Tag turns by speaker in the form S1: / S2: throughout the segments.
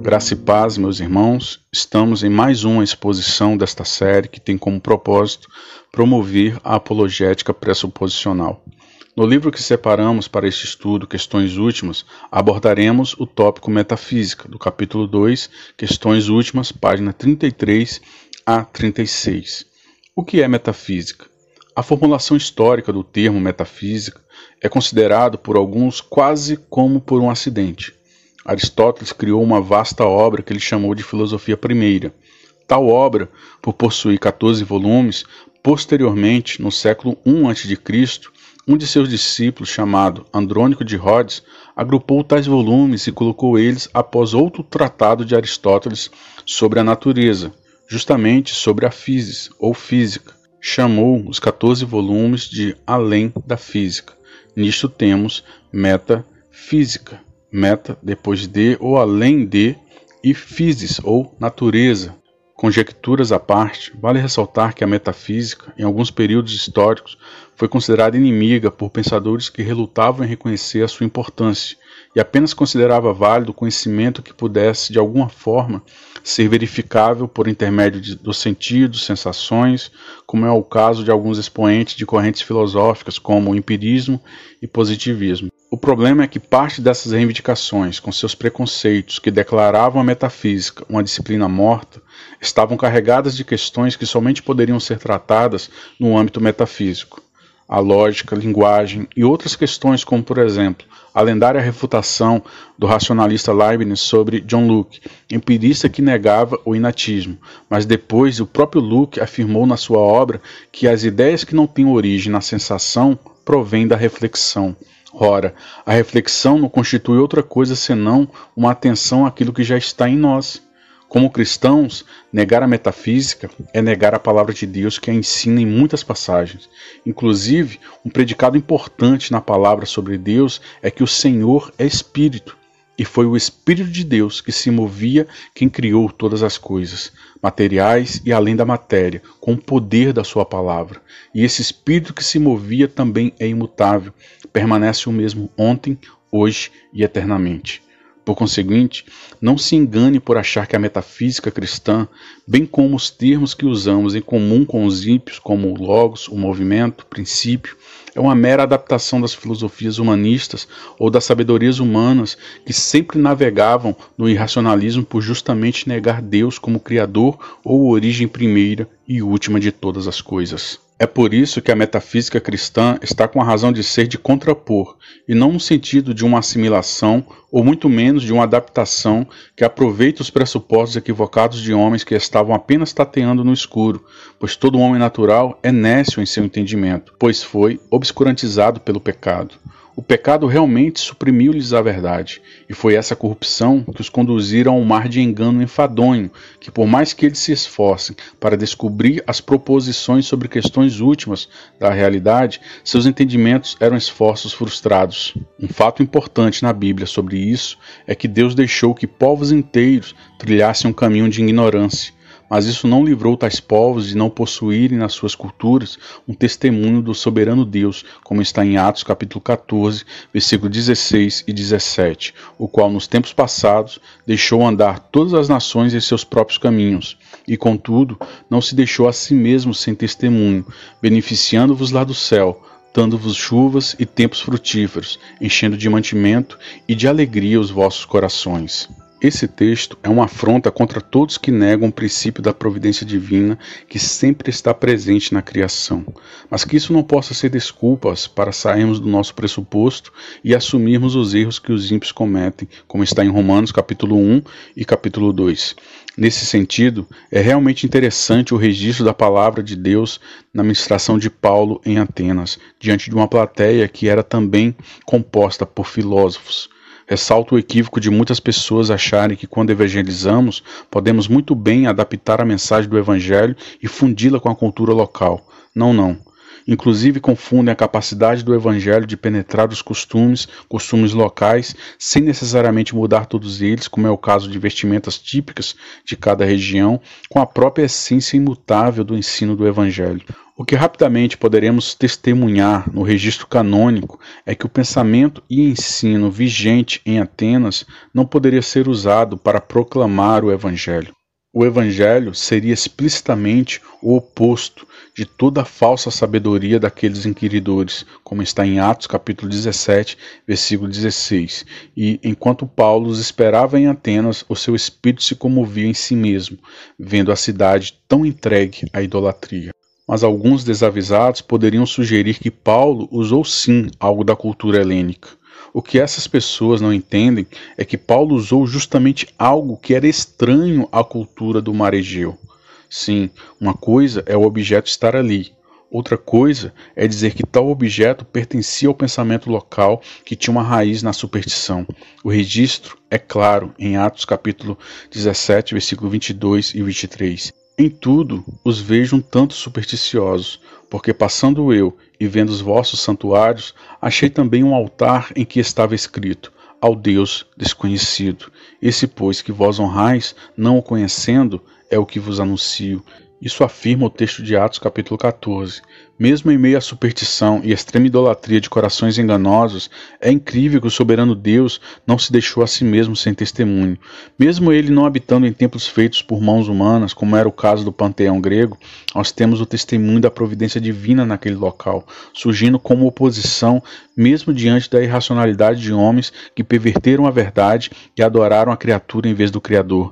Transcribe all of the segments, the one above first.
S1: Graça e paz, meus irmãos, estamos em mais uma exposição desta série que tem como propósito promover a apologética pressuposicional. No livro que separamos para este estudo, Questões Últimas, abordaremos o tópico Metafísica, do capítulo 2, Questões Últimas, página 33 a 36. O que é metafísica? A formulação histórica do termo metafísica é considerado por alguns quase como por um acidente. Aristóteles criou uma vasta obra que ele chamou de Filosofia Primeira. Tal obra, por possuir 14 volumes, posteriormente, no século I a.C., um de seus discípulos, chamado Andrônico de Rhodes, agrupou tais volumes e colocou eles após outro tratado de Aristóteles sobre a natureza, justamente sobre a physis ou física. Chamou os 14 volumes de Além da Física. Nisto temos metafísica meta depois de ou além de e physis ou natureza. Conjecturas à parte, vale ressaltar que a metafísica, em alguns períodos históricos, foi considerada inimiga por pensadores que relutavam em reconhecer a sua importância e apenas considerava válido o conhecimento que pudesse, de alguma forma, ser verificável por intermédio de, dos sentidos, sensações, como é o caso de alguns expoentes de correntes filosóficas como o empirismo e positivismo. O problema é que parte dessas reivindicações, com seus preconceitos que declaravam a metafísica uma disciplina morta, estavam carregadas de questões que somente poderiam ser tratadas no âmbito metafísico. A lógica, linguagem e outras questões, como por exemplo a lendária refutação do racionalista Leibniz sobre John Locke, empirista que negava o inatismo, mas depois o próprio Locke afirmou na sua obra que as ideias que não têm origem na sensação provêm da reflexão. Ora, a reflexão não constitui outra coisa senão uma atenção àquilo que já está em nós. Como cristãos, negar a metafísica é negar a palavra de Deus que a ensina em muitas passagens. Inclusive, um predicado importante na palavra sobre Deus é que o Senhor é Espírito, e foi o Espírito de Deus que se movia quem criou todas as coisas, materiais e além da matéria, com o poder da sua palavra. E esse Espírito que se movia também é imutável, permanece o mesmo ontem, hoje e eternamente. Por conseguinte, não se engane por achar que a metafísica cristã, bem como os termos que usamos em comum com os ímpios, como o logos, o movimento, o princípio, é uma mera adaptação das filosofias humanistas ou das sabedorias humanas que sempre navegavam no irracionalismo por justamente negar Deus como Criador ou origem primeira e última de todas as coisas. É por isso que a metafísica cristã está com a razão de ser de contrapor, e não no sentido de uma assimilação, ou muito menos de uma adaptação que aproveita os pressupostos equivocados de homens que estavam apenas tateando no escuro, pois todo homem natural é nécio em seu entendimento, pois foi obscurantizado pelo pecado. O pecado realmente suprimiu-lhes a verdade, e foi essa corrupção que os conduziram ao mar de engano enfadonho, que por mais que eles se esforcem para descobrir as proposições sobre questões últimas da realidade, seus entendimentos eram esforços frustrados. Um fato importante na Bíblia sobre isso é que Deus deixou que povos inteiros trilhassem um caminho de ignorância, mas isso não livrou tais povos de não possuírem nas suas culturas um testemunho do soberano Deus, como está em Atos capítulo 14, versículo 16 e 17, o qual nos tempos passados deixou andar todas as nações em seus próprios caminhos, e contudo não se deixou a si mesmo sem testemunho, beneficiando-vos lá do céu, dando-vos chuvas e tempos frutíferos, enchendo de mantimento e de alegria os vossos corações. Esse texto é uma afronta contra todos que negam o princípio da providência divina que sempre está presente na criação, mas que isso não possa ser desculpas para sairmos do nosso pressuposto e assumirmos os erros que os ímpios cometem, como está em Romanos capítulo 1 e capítulo 2. Nesse sentido, é realmente interessante o registro da palavra de Deus na ministração de Paulo em Atenas, diante de uma plateia que era também composta por filósofos. Ressalto o equívoco de muitas pessoas acharem que quando evangelizamos, podemos muito bem adaptar a mensagem do evangelho e fundi-la com a cultura local. Não, não. Inclusive confundem a capacidade do evangelho de penetrar os costumes, costumes locais, sem necessariamente mudar todos eles, como é o caso de vestimentas típicas de cada região, com a própria essência imutável do ensino do evangelho. O que rapidamente poderemos testemunhar no registro canônico é que o pensamento e ensino vigente em Atenas não poderia ser usado para proclamar o Evangelho. O Evangelho seria explicitamente o oposto de toda a falsa sabedoria daqueles inquiridores, como está em Atos capítulo 17, versículo 16. E enquanto Paulo os esperava em Atenas, o seu espírito se comovia em si mesmo, vendo a cidade tão entregue à idolatria mas alguns desavisados poderiam sugerir que Paulo usou sim algo da cultura helênica. O que essas pessoas não entendem é que Paulo usou justamente algo que era estranho à cultura do mar Egeu. Sim, uma coisa é o objeto estar ali, outra coisa é dizer que tal objeto pertencia ao pensamento local que tinha uma raiz na superstição. O registro é claro em Atos capítulo 17, versículo 22 e 23. Em tudo os vejo um tanto supersticiosos, porque passando eu e vendo os vossos santuários, achei também um altar em que estava escrito: Ao Deus desconhecido. Esse, pois, que vós honrais, não o conhecendo, é o que vos anuncio. Isso afirma o texto de Atos, capítulo 14. Mesmo em meio à superstição e extrema idolatria de corações enganosos, é incrível que o soberano Deus não se deixou a si mesmo sem testemunho. Mesmo ele não habitando em templos feitos por mãos humanas, como era o caso do panteão grego, nós temos o testemunho da providência divina naquele local, surgindo como oposição, mesmo diante da irracionalidade de homens que perverteram a verdade e adoraram a criatura em vez do Criador.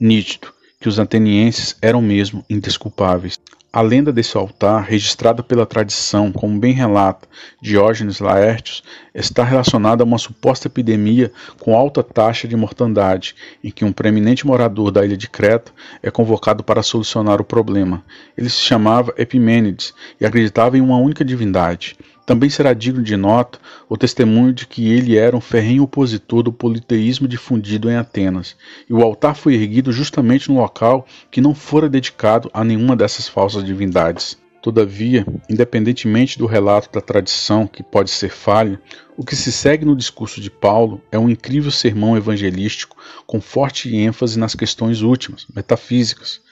S1: Nítido que os atenienses eram mesmo indesculpáveis. A lenda desse altar, registrada pela tradição, como bem relata Diógenes Laertius, está relacionada a uma suposta epidemia com alta taxa de mortandade, em que um preeminente morador da ilha de Creta é convocado para solucionar o problema. Ele se chamava Epimênides e acreditava em uma única divindade. Também será digno de nota o testemunho de que ele era um ferrenho opositor do politeísmo difundido em Atenas, e o altar foi erguido justamente no local que não fora dedicado a nenhuma dessas falsas divindades. Todavia, independentemente do relato da tradição, que pode ser falho, o que se segue no discurso de Paulo é um incrível sermão evangelístico com forte ênfase nas questões últimas, metafísicas,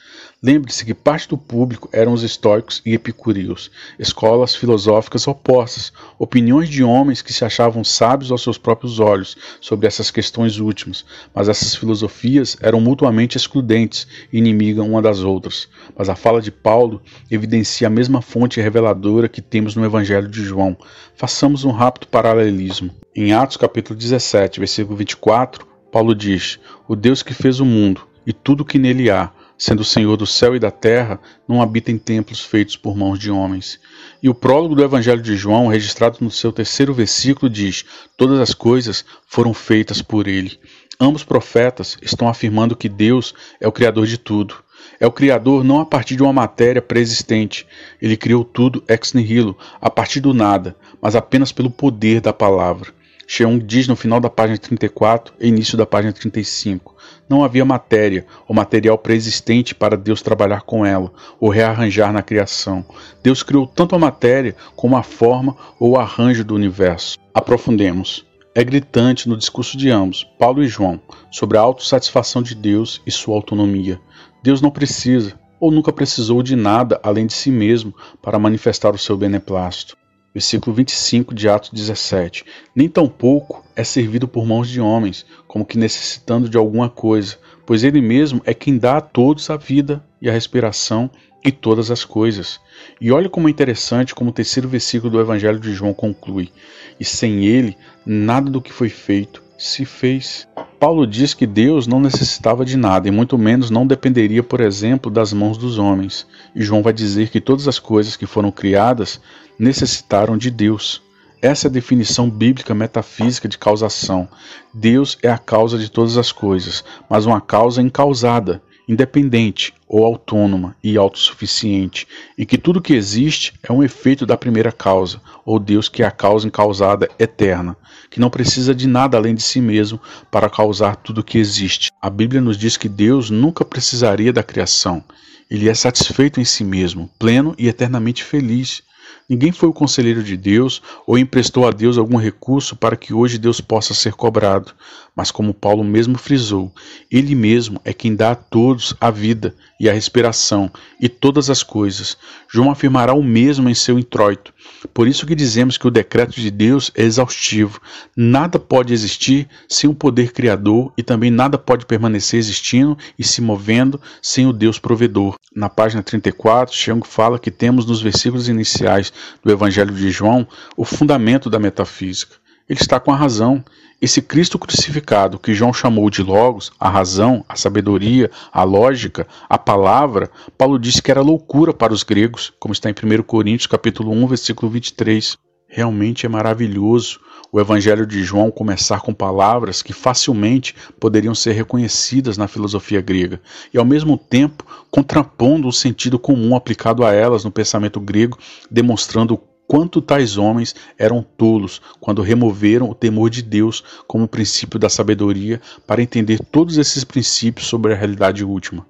S1: Lembre-se que parte do público eram os estoicos e epicúreos, escolas filosóficas opostas, opiniões de homens que se achavam sábios aos seus próprios olhos sobre essas questões últimas, mas essas filosofias eram mutuamente excludentes e inimigas uma das outras. Mas a fala de Paulo evidencia a mesma fonte reveladora que temos no Evangelho de João. Façamos um rápido paralelismo. Em Atos capítulo 17, versículo 24, Paulo diz: O Deus que fez o mundo e tudo que nele há, sendo o Senhor do céu e da terra, não habita em templos feitos por mãos de homens. E o prólogo do Evangelho de João, registrado no seu terceiro versículo, diz: Todas as coisas foram feitas por ele. Ambos profetas estão afirmando que Deus é o Criador de tudo. É o Criador não a partir de uma matéria preexistente. Ele criou tudo ex nihilo, a partir do nada, mas apenas pelo poder da palavra. Cheon diz no final da página 34 e início da página 35. Não havia matéria ou material preexistente para Deus trabalhar com ela ou rearranjar na criação. Deus criou tanto a matéria como a forma ou o arranjo do universo. Aprofundemos. É gritante no discurso de ambos, Paulo e João, sobre a autossatisfação de Deus e sua autonomia. Deus não precisa ou nunca precisou de nada além de si mesmo para manifestar o seu beneplácito versículo 25 de Atos 17. Nem tampouco é servido por mãos de homens, como que necessitando de alguma coisa, pois ele mesmo é quem dá a todos a vida e a respiração e todas as coisas. E olha como é interessante como o terceiro versículo do Evangelho de João conclui: E sem ele, nada do que foi feito se fez. Paulo diz que Deus não necessitava de nada e muito menos não dependeria, por exemplo, das mãos dos homens. E João vai dizer que todas as coisas que foram criadas necessitaram de Deus. Essa é a definição bíblica metafísica de causação. Deus é a causa de todas as coisas, mas uma causa incausada, independente ou autônoma e autossuficiente, e que tudo que existe é um efeito da primeira causa, ou Deus que é a causa incausada eterna, que não precisa de nada além de si mesmo para causar tudo que existe. A Bíblia nos diz que Deus nunca precisaria da criação. Ele é satisfeito em si mesmo, pleno e eternamente feliz. Ninguém foi o conselheiro de Deus ou emprestou a Deus algum recurso para que hoje Deus possa ser cobrado. Mas, como Paulo mesmo frisou, Ele mesmo é quem dá a todos a vida e a respiração e todas as coisas. João afirmará o mesmo em seu introito. Por isso que dizemos que o decreto de Deus é exaustivo. Nada pode existir sem o poder criador e também nada pode permanecer existindo e se movendo sem o Deus provedor. Na página 34, Chiang fala que temos nos versículos iniciais do Evangelho de João o fundamento da metafísica. Ele está com a razão. Esse Cristo crucificado, que João chamou de Logos, a razão, a sabedoria, a lógica, a palavra, Paulo disse que era loucura para os gregos, como está em 1 Coríntios capítulo 1, versículo 23. Realmente é maravilhoso o Evangelho de João começar com palavras que facilmente poderiam ser reconhecidas na filosofia grega, e ao mesmo tempo contrapondo o sentido comum aplicado a elas no pensamento grego, demonstrando quanto tais homens eram tolos quando removeram o temor de Deus como princípio da sabedoria para entender todos esses princípios sobre a realidade última.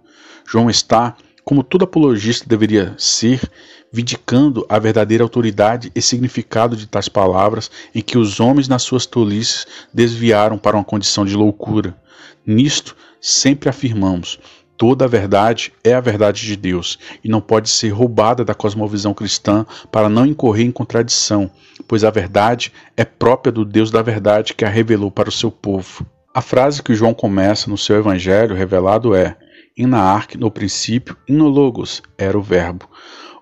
S1: João está, como todo apologista deveria ser, vindicando a verdadeira autoridade e significado de tais palavras em que os homens, nas suas tolices, desviaram para uma condição de loucura. Nisto, sempre afirmamos: Toda a verdade é a verdade de Deus e não pode ser roubada da cosmovisão cristã para não incorrer em contradição, pois a verdade é própria do Deus da verdade que a revelou para o seu povo. A frase que João começa no seu evangelho revelado é: Inaark no princípio, inologos era o verbo.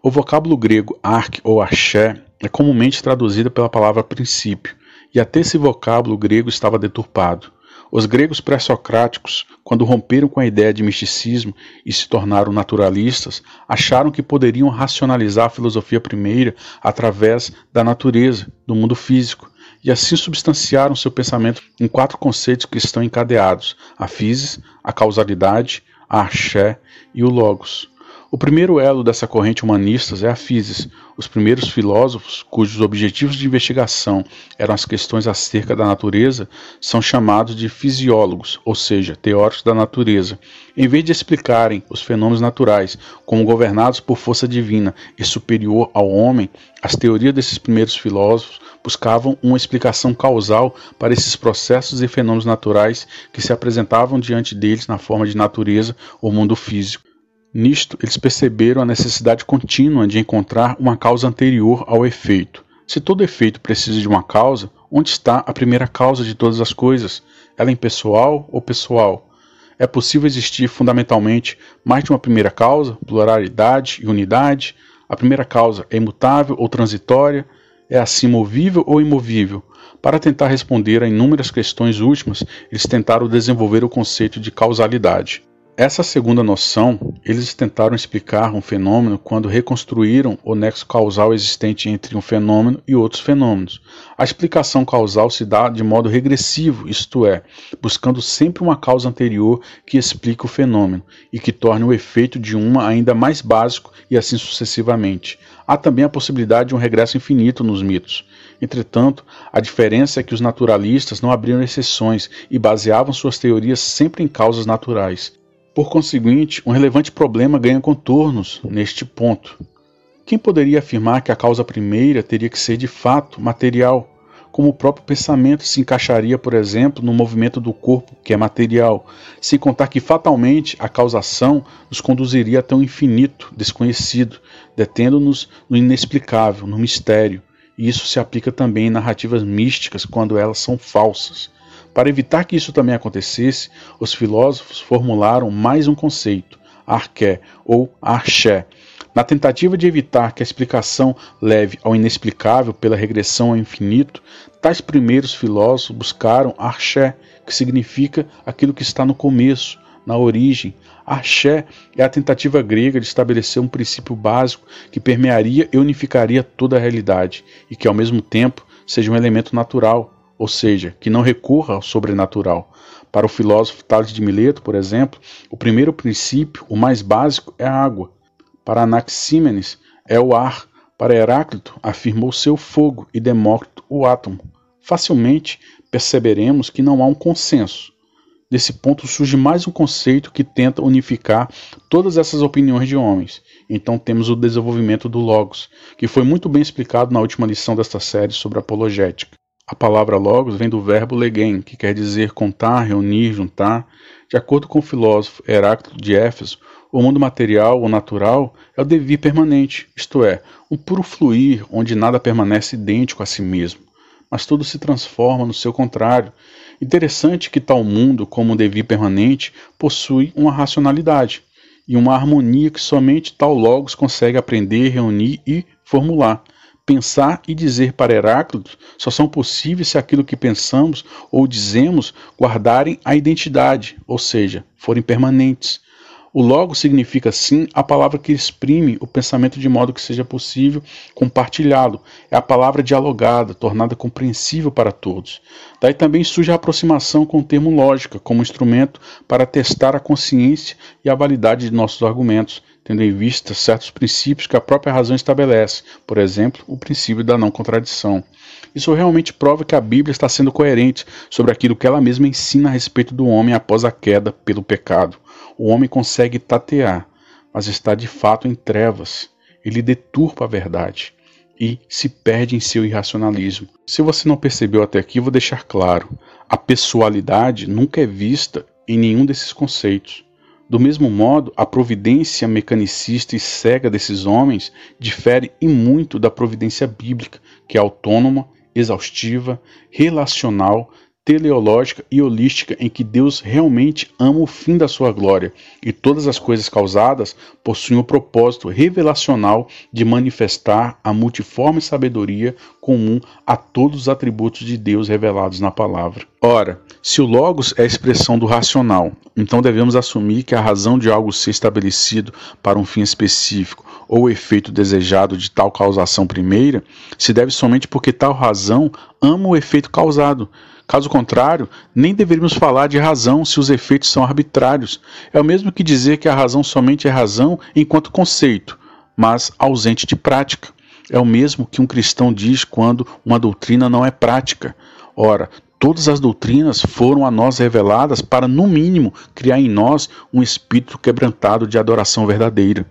S1: O vocábulo grego ark ou axé é comumente traduzido pela palavra princípio, e até esse vocábulo grego estava deturpado. Os gregos pré-socráticos, quando romperam com a ideia de misticismo e se tornaram naturalistas, acharam que poderiam racionalizar a filosofia primeira através da natureza, do mundo físico, e assim substanciaram seu pensamento em quatro conceitos que estão encadeados: a physis, a causalidade, axé e o logos. O primeiro elo dessa corrente humanistas é a physis, os primeiros filósofos, cujos objetivos de investigação eram as questões acerca da natureza, são chamados de fisiólogos, ou seja, teóricos da natureza. Em vez de explicarem os fenômenos naturais como governados por força divina e superior ao homem, as teorias desses primeiros filósofos buscavam uma explicação causal para esses processos e fenômenos naturais que se apresentavam diante deles na forma de natureza ou mundo físico. Nisto, eles perceberam a necessidade contínua de encontrar uma causa anterior ao efeito. Se todo efeito precisa de uma causa, onde está a primeira causa de todas as coisas? Ela é impessoal ou pessoal? É possível existir fundamentalmente mais de uma primeira causa, pluralidade e unidade? A primeira causa é imutável ou transitória? É assim movível ou imovível? Para tentar responder a inúmeras questões últimas, eles tentaram desenvolver o conceito de causalidade. Essa segunda noção, eles tentaram explicar um fenômeno quando reconstruíram o nexo causal existente entre um fenômeno e outros fenômenos. A explicação causal se dá de modo regressivo, isto é, buscando sempre uma causa anterior que explique o fenômeno e que torne o efeito de uma ainda mais básico e assim sucessivamente. Há também a possibilidade de um regresso infinito nos mitos. Entretanto, a diferença é que os naturalistas não abriram exceções e baseavam suas teorias sempre em causas naturais. Por conseguinte, um relevante problema ganha contornos neste ponto. Quem poderia afirmar que a causa primeira teria que ser de fato material, como o próprio pensamento se encaixaria, por exemplo, no movimento do corpo, que é material, sem contar que fatalmente a causação nos conduziria até um infinito desconhecido, detendo-nos no inexplicável, no mistério. E isso se aplica também em narrativas místicas quando elas são falsas. Para evitar que isso também acontecesse, os filósofos formularam mais um conceito, arché ou arché, na tentativa de evitar que a explicação leve ao inexplicável pela regressão ao infinito, tais primeiros filósofos buscaram arché, que significa aquilo que está no começo, na origem. Arché é a tentativa grega de estabelecer um princípio básico que permearia e unificaria toda a realidade e que, ao mesmo tempo, seja um elemento natural, ou seja, que não recorra ao sobrenatural. Para o filósofo Tales de Mileto, por exemplo, o primeiro princípio, o mais básico, é a água. Para Anaxímenes, é o ar. Para Heráclito, afirmou seu fogo e Demócrito o átomo. Facilmente perceberemos que não há um consenso. Desse ponto surge mais um conceito que tenta unificar todas essas opiniões de homens. Então temos o desenvolvimento do Logos, que foi muito bem explicado na última lição desta série sobre apologética. A palavra logos vem do verbo legen, que quer dizer contar, reunir, juntar. De acordo com o filósofo Heráclito de Éfeso, o mundo material ou natural é o devir permanente, isto é, um puro fluir onde nada permanece idêntico a si mesmo, mas tudo se transforma no seu contrário. Interessante que tal mundo, como um devir permanente, possui uma racionalidade e uma harmonia que somente tal logos consegue aprender, reunir e formular. Pensar e dizer para Heráclito só são possíveis se aquilo que pensamos ou dizemos guardarem a identidade, ou seja, forem permanentes. O logo significa, sim, a palavra que exprime o pensamento de modo que seja possível compartilhá-lo. É a palavra dialogada, tornada compreensível para todos. Daí também surge a aproximação com o termo lógica, como instrumento para testar a consciência e a validade de nossos argumentos tendo em vista certos princípios que a própria razão estabelece, por exemplo, o princípio da não contradição. Isso realmente prova que a Bíblia está sendo coerente sobre aquilo que ela mesma ensina a respeito do homem após a queda pelo pecado. O homem consegue tatear, mas está de fato em trevas. Ele deturpa a verdade e se perde em seu irracionalismo. Se você não percebeu até aqui, vou deixar claro: a pessoalidade nunca é vista em nenhum desses conceitos. Do mesmo modo, a providência mecanicista e cega desses homens difere e muito da providência bíblica, que é autônoma, exaustiva, relacional, teleológica e holística em que Deus realmente ama o fim da sua glória e todas as coisas causadas possuem o propósito revelacional de manifestar a multiforme sabedoria comum a todos os atributos de Deus revelados na palavra. Ora, se o Logos é a expressão do racional, então devemos assumir que a razão de algo ser estabelecido para um fim específico ou o efeito desejado de tal causação primeira se deve somente porque tal razão ama o efeito causado Caso contrário, nem deveríamos falar de razão se os efeitos são arbitrários. É o mesmo que dizer que a razão somente é razão enquanto conceito, mas ausente de prática. É o mesmo que um cristão diz quando uma doutrina não é prática. Ora, todas as doutrinas foram a nós reveladas para, no mínimo, criar em nós um espírito quebrantado de adoração verdadeira.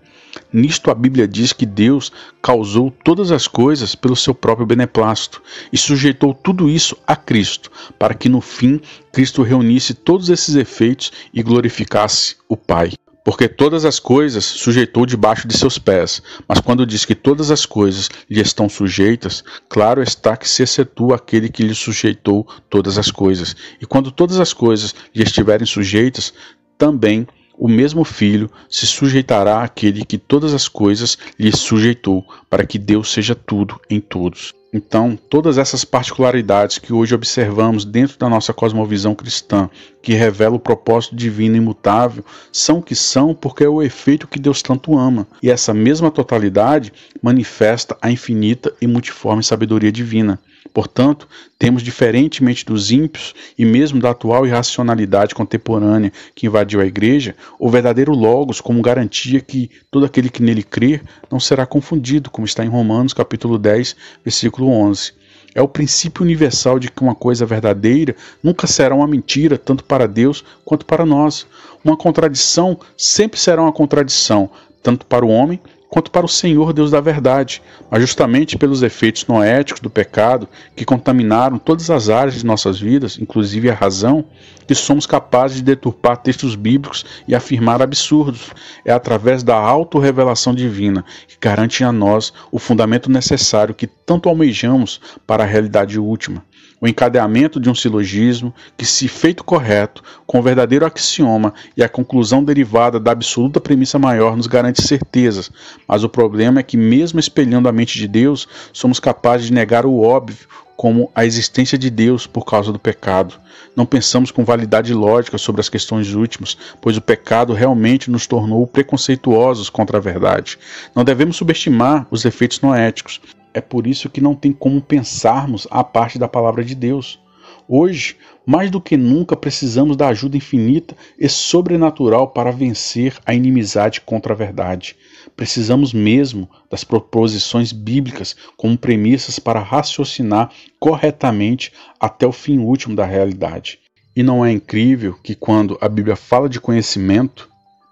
S1: Nisto a Bíblia diz que Deus causou todas as coisas pelo seu próprio beneplácito e sujeitou tudo isso a Cristo, para que no fim Cristo reunisse todos esses efeitos e glorificasse o Pai. Porque todas as coisas sujeitou debaixo de seus pés, mas quando diz que todas as coisas lhe estão sujeitas, claro está que se excetua aquele que lhe sujeitou todas as coisas. E quando todas as coisas lhe estiverem sujeitas, também o mesmo Filho se sujeitará àquele que todas as coisas lhe sujeitou, para que Deus seja tudo em todos. Então, todas essas particularidades que hoje observamos dentro da nossa cosmovisão cristã, que revela o propósito divino imutável, são o que são porque é o efeito que Deus tanto ama. E essa mesma totalidade manifesta a infinita e multiforme sabedoria divina. Portanto, temos, diferentemente dos ímpios e mesmo da atual irracionalidade contemporânea que invadiu a igreja, o verdadeiro Logos como garantia que todo aquele que nele crer não será confundido, como está em Romanos capítulo 10, versículo 11. É o princípio universal de que uma coisa verdadeira nunca será uma mentira, tanto para Deus quanto para nós. Uma contradição sempre será uma contradição, tanto para o homem quanto para o Senhor Deus da verdade, mas justamente pelos efeitos noéticos do pecado que contaminaram todas as áreas de nossas vidas, inclusive a razão, que somos capazes de deturpar textos bíblicos e afirmar absurdos. É através da autorrevelação divina que garante a nós o fundamento necessário que tanto almejamos para a realidade última o encadeamento de um silogismo que, se feito correto, com o verdadeiro axioma e a conclusão derivada da absoluta premissa maior, nos garante certezas. Mas o problema é que, mesmo espelhando a mente de Deus, somos capazes de negar o óbvio, como a existência de Deus por causa do pecado. Não pensamos com validade lógica sobre as questões últimas, pois o pecado realmente nos tornou preconceituosos contra a verdade. Não devemos subestimar os efeitos noéticos. É por isso que não tem como pensarmos a parte da palavra de Deus. Hoje, mais do que nunca, precisamos da ajuda infinita e sobrenatural para vencer a inimizade contra a verdade. Precisamos mesmo das proposições bíblicas como premissas para raciocinar corretamente até o fim último da realidade. E não é incrível que quando a Bíblia fala de conhecimento,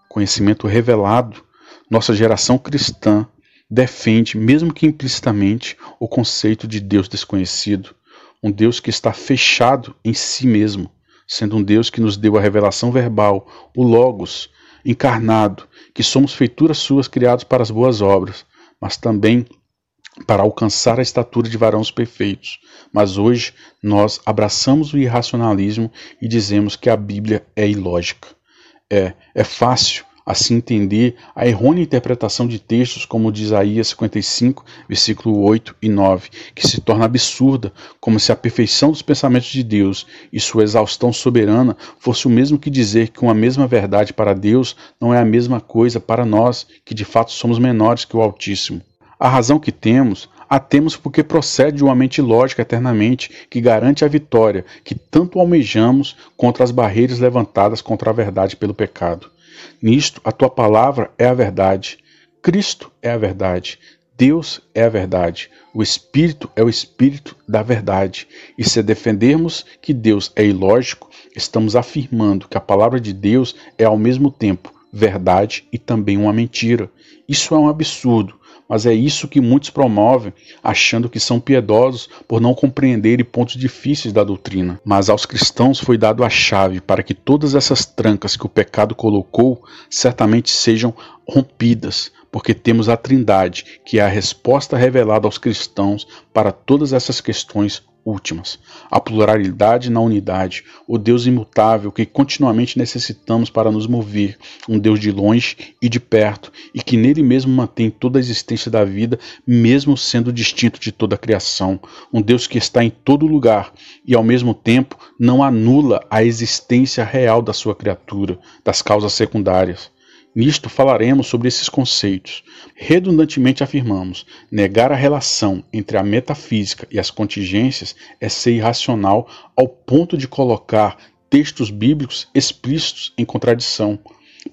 S1: conhecimento revelado, nossa geração cristã defende, mesmo que implicitamente, o conceito de Deus desconhecido, um Deus que está fechado em si mesmo, sendo um Deus que nos deu a revelação verbal, o Logos, encarnado, que somos feituras suas criados para as boas obras, mas também para alcançar a estatura de varões perfeitos. Mas hoje nós abraçamos o irracionalismo e dizemos que a Bíblia é ilógica. É, é fácil assim entender a errônea interpretação de textos como de Isaías 55, versículo 8 e 9, que se torna absurda, como se a perfeição dos pensamentos de Deus e sua exaustão soberana fosse o mesmo que dizer que uma mesma verdade para Deus não é a mesma coisa para nós, que de fato somos menores que o Altíssimo. A razão que temos, a temos porque procede de uma mente lógica eternamente, que garante a vitória que tanto almejamos contra as barreiras levantadas contra a verdade pelo pecado. Nisto, a tua palavra é a verdade, Cristo é a verdade, Deus é a verdade, o Espírito é o Espírito da verdade. E se defendermos que Deus é ilógico, estamos afirmando que a palavra de Deus é ao mesmo tempo verdade e também uma mentira. Isso é um absurdo, mas é isso que muitos promovem, achando que são piedosos por não compreenderem pontos difíceis da doutrina. Mas aos cristãos foi dado a chave para que todas essas trancas que o pecado colocou certamente sejam rompidas, porque temos a Trindade, que é a resposta revelada aos cristãos para todas essas questões últimas. A pluralidade na unidade, o Deus imutável que continuamente necessitamos para nos mover, um Deus de longe e de perto, e que nele mesmo mantém toda a existência da vida, mesmo sendo distinto de toda a criação. Um Deus que está em todo lugar e ao mesmo tempo não anula a existência real da sua criatura, das causas secundárias. Nisto falaremos sobre esses conceitos. Redundantemente afirmamos: negar a relação entre a metafísica e as contingências é ser irracional ao ponto de colocar textos bíblicos explícitos em contradição.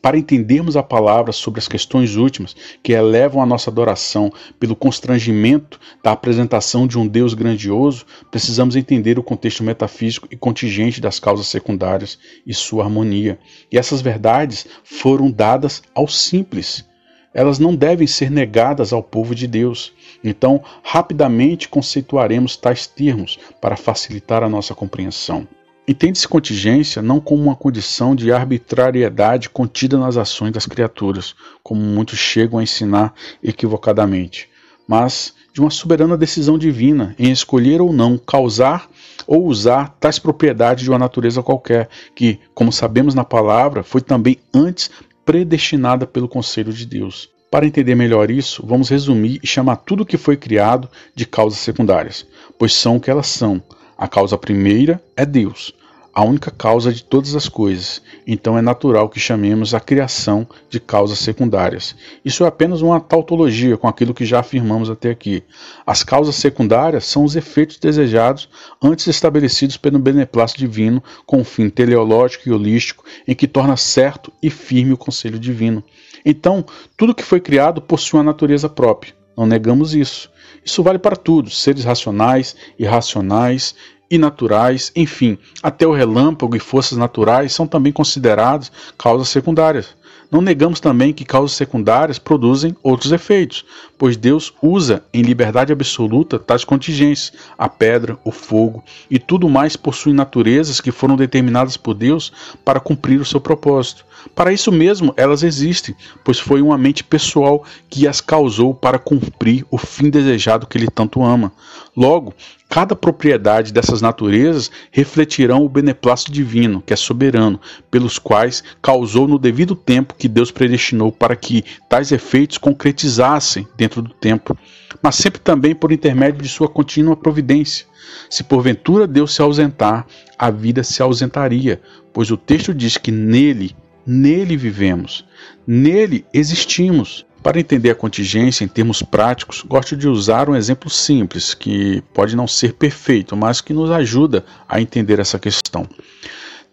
S1: Para entendermos a palavra sobre as questões últimas que elevam a nossa adoração pelo constrangimento da apresentação de um Deus grandioso, precisamos entender o contexto metafísico e contingente das causas secundárias e sua harmonia. E essas verdades foram dadas aos simples. Elas não devem ser negadas ao povo de Deus. Então, rapidamente conceituaremos tais termos para facilitar a nossa compreensão. Entende-se contingência não como uma condição de arbitrariedade contida nas ações das criaturas, como muitos chegam a ensinar equivocadamente, mas de uma soberana decisão divina em escolher ou não causar ou usar tais propriedades de uma natureza qualquer, que, como sabemos na palavra, foi também antes predestinada pelo conselho de Deus. Para entender melhor isso, vamos resumir e chamar tudo o que foi criado de causas secundárias, pois são o que elas são. A causa primeira é Deus, a única causa de todas as coisas, então é natural que chamemos a criação de causas secundárias. Isso é apenas uma tautologia com aquilo que já afirmamos até aqui. As causas secundárias são os efeitos desejados antes estabelecidos pelo beneplácito divino com o fim teleológico e holístico em que torna certo e firme o conselho divino. Então, tudo que foi criado possui uma natureza própria. Não negamos isso. Isso vale para tudo, seres racionais, irracionais, e naturais, enfim, até o relâmpago e forças naturais são também considerados causas secundárias. Não negamos também que causas secundárias produzem outros efeitos, pois Deus usa em liberdade absoluta tais contingências, a pedra, o fogo e tudo mais possuem naturezas que foram determinadas por Deus para cumprir o seu propósito. Para isso mesmo elas existem, pois foi uma mente pessoal que as causou para cumprir o fim desejado que ele tanto ama. Logo, Cada propriedade dessas naturezas refletirão o beneplácito divino, que é soberano, pelos quais causou no devido tempo que Deus predestinou para que tais efeitos concretizassem dentro do tempo, mas sempre também por intermédio de sua contínua providência. Se porventura Deus se ausentar, a vida se ausentaria, pois o texto diz que nele, nele vivemos, nele existimos para entender a contingência em termos práticos, gosto de usar um exemplo simples, que pode não ser perfeito, mas que nos ajuda a entender essa questão.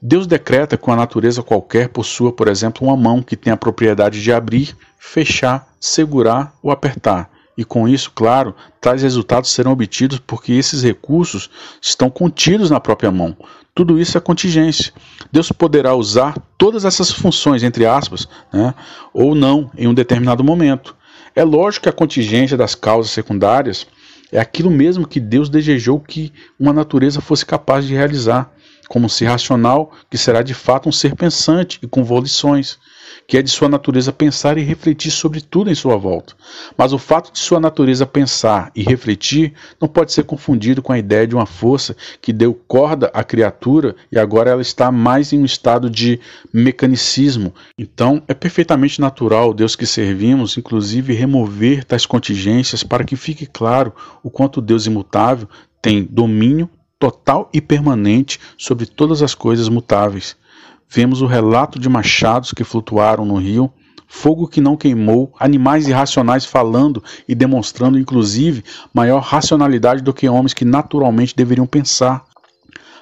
S1: Deus decreta que uma natureza qualquer possua, por exemplo, uma mão que tem a propriedade de abrir, fechar, segurar ou apertar. E com isso, claro, tais resultados serão obtidos porque esses recursos estão contidos na própria mão. Tudo isso é contingência. Deus poderá usar todas essas funções, entre aspas, né, ou não, em um determinado momento. É lógico que a contingência das causas secundárias é aquilo mesmo que Deus desejou que uma natureza fosse capaz de realizar, como um ser racional que será de fato um ser pensante e com volições que é de sua natureza pensar e refletir sobre tudo em sua volta. Mas o fato de sua natureza pensar e refletir não pode ser confundido com a ideia de uma força que deu corda à criatura e agora ela está mais em um estado de mecanicismo. Então, é perfeitamente natural Deus que servimos, inclusive, remover tais contingências para que fique claro o quanto Deus imutável tem domínio total e permanente sobre todas as coisas mutáveis. Vemos o relato de machados que flutuaram no rio, fogo que não queimou, animais irracionais falando e demonstrando, inclusive, maior racionalidade do que homens que naturalmente deveriam pensar.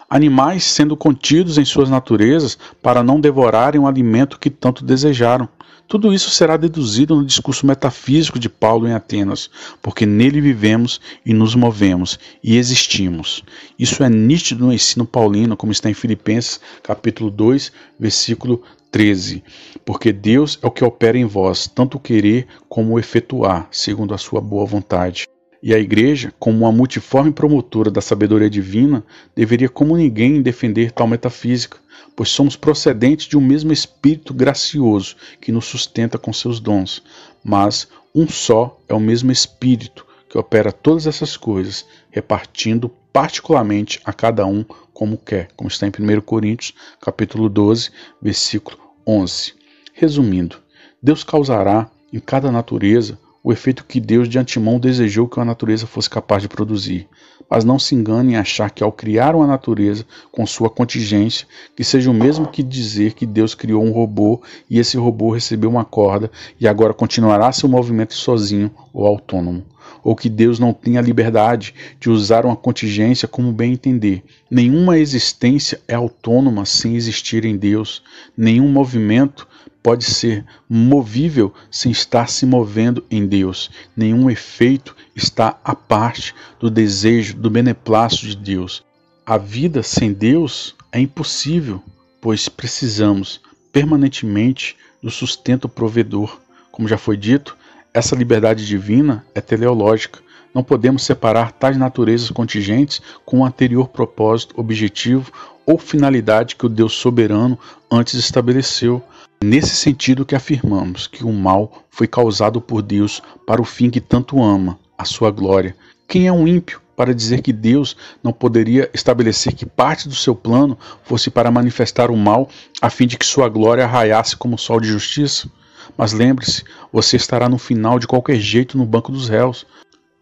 S1: Animais sendo contidos em suas naturezas para não devorarem o alimento que tanto desejaram. Tudo isso será deduzido no discurso metafísico de Paulo em Atenas, porque nele vivemos e nos movemos e existimos. Isso é nítido no ensino paulino, como está em Filipenses, capítulo 2, versículo 13. Porque Deus é o que opera em vós, tanto o querer como o efetuar, segundo a sua boa vontade. E a Igreja, como uma multiforme promotora da sabedoria divina, deveria como ninguém defender tal metafísica, pois somos procedentes de um mesmo Espírito gracioso que nos sustenta com seus dons. Mas um só é o mesmo Espírito que opera todas essas coisas, repartindo particularmente a cada um como quer, como está em 1 Coríntios, capítulo 12, versículo 11. Resumindo, Deus causará em cada natureza o efeito que Deus de antemão desejou que a natureza fosse capaz de produzir. Mas não se engane em achar que ao criar uma natureza com sua contingência, que seja o mesmo que dizer que Deus criou um robô e esse robô recebeu uma corda e agora continuará seu movimento sozinho ou autônomo. Ou que Deus não tenha liberdade de usar uma contingência como bem entender. Nenhuma existência é autônoma sem existir em Deus. Nenhum movimento pode ser movível sem estar se movendo em Deus. Nenhum efeito está à parte do desejo, do beneplácito de Deus. A vida sem Deus é impossível, pois precisamos permanentemente do sustento provedor. Como já foi dito, essa liberdade divina é teleológica. Não podemos separar tais naturezas contingentes com o anterior propósito, objetivo ou finalidade que o Deus soberano antes estabeleceu. Nesse sentido que afirmamos que o mal foi causado por Deus para o fim que tanto ama, a sua glória. Quem é um ímpio para dizer que Deus não poderia estabelecer que parte do seu plano fosse para manifestar o mal, a fim de que sua glória raiasse como sol de justiça? Mas lembre-se, você estará no final de qualquer jeito no banco dos réus.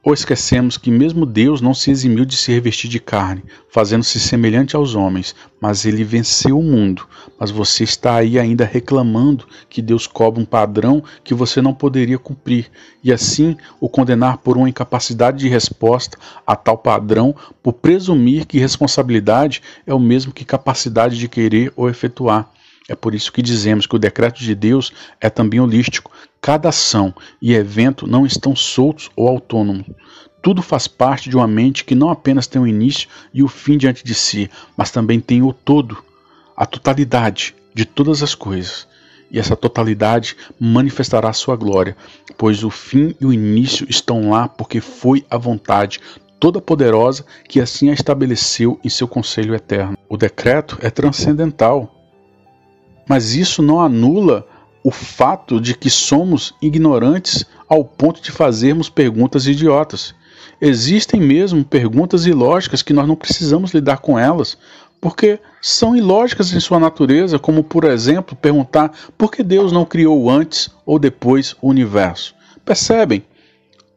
S1: Ou esquecemos que mesmo Deus não se eximiu de se revestir de carne, fazendo-se semelhante aos homens, mas ele venceu o mundo. Mas você está aí ainda reclamando que Deus cobra um padrão que você não poderia cumprir, e assim o condenar por uma incapacidade de resposta a tal padrão, por presumir que responsabilidade é o mesmo que capacidade de querer ou efetuar. É por isso que dizemos que o decreto de Deus é também holístico. Cada ação e evento não estão soltos ou autônomos. Tudo faz parte de uma mente que não apenas tem o início e o fim diante de si, mas também tem o todo, a totalidade de todas as coisas. E essa totalidade manifestará a sua glória, pois o fim e o início estão lá porque foi a vontade toda poderosa que assim a estabeleceu em seu conselho eterno. O decreto é transcendental, mas isso não anula o fato de que somos ignorantes ao ponto de fazermos perguntas idiotas. Existem mesmo perguntas ilógicas que nós não precisamos lidar com elas, porque são ilógicas em sua natureza, como por exemplo perguntar por que Deus não criou antes ou depois o universo. Percebem?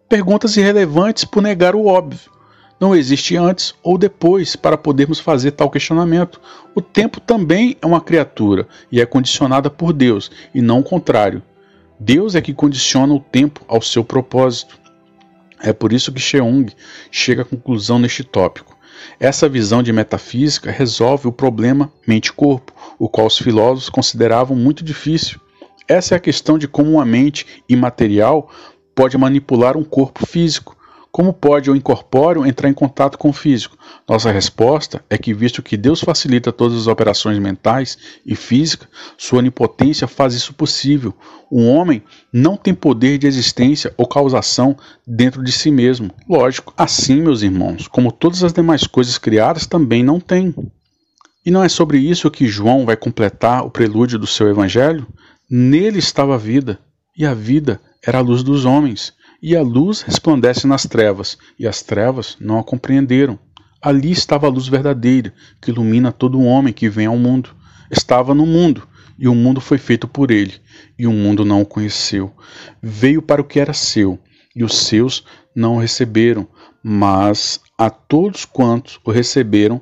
S1: Perguntas irrelevantes por negar o óbvio não existe antes ou depois para podermos fazer tal questionamento. O tempo também é uma criatura e é condicionada por Deus, e não o contrário. Deus é que condiciona o tempo ao seu propósito. É por isso que Cheung chega à conclusão neste tópico. Essa visão de metafísica resolve o problema mente-corpo, o qual os filósofos consideravam muito difícil. Essa é a questão de como uma mente imaterial pode manipular um corpo físico? Como pode o incorpóreo entrar em contato com o físico? Nossa resposta é que, visto que Deus facilita todas as operações mentais e físicas, sua onipotência faz isso possível. O homem não tem poder de existência ou causação dentro de si mesmo. Lógico, assim, meus irmãos, como todas as demais coisas criadas, também não tem. E não é sobre isso que João vai completar o prelúdio do seu evangelho? Nele estava a vida, e a vida era a luz dos homens. E a luz resplandece nas trevas, e as trevas não a compreenderam. Ali estava a luz verdadeira, que ilumina todo homem que vem ao mundo. Estava no mundo, e o mundo foi feito por ele, e o mundo não o conheceu. Veio para o que era seu, e os seus não o receberam, mas a todos quantos o receberam,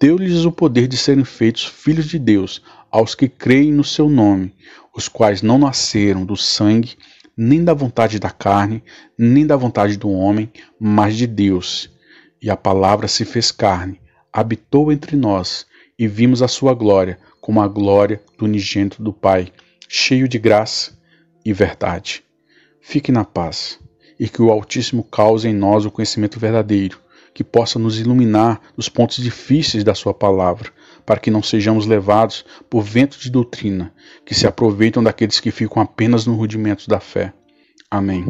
S1: deu-lhes o poder de serem feitos filhos de Deus, aos que creem no seu nome, os quais não nasceram do sangue, nem da vontade da carne, nem da vontade do homem, mas de Deus. E a palavra se fez carne, habitou entre nós, e vimos a sua glória, como a glória do unigênito do Pai, cheio de graça e verdade. Fique na paz, e que o Altíssimo cause em nós o conhecimento verdadeiro, que possa nos iluminar nos pontos difíceis da Sua palavra, para que não sejamos levados por ventos de doutrina que se aproveitam daqueles que ficam apenas no rudimento da fé. Amém.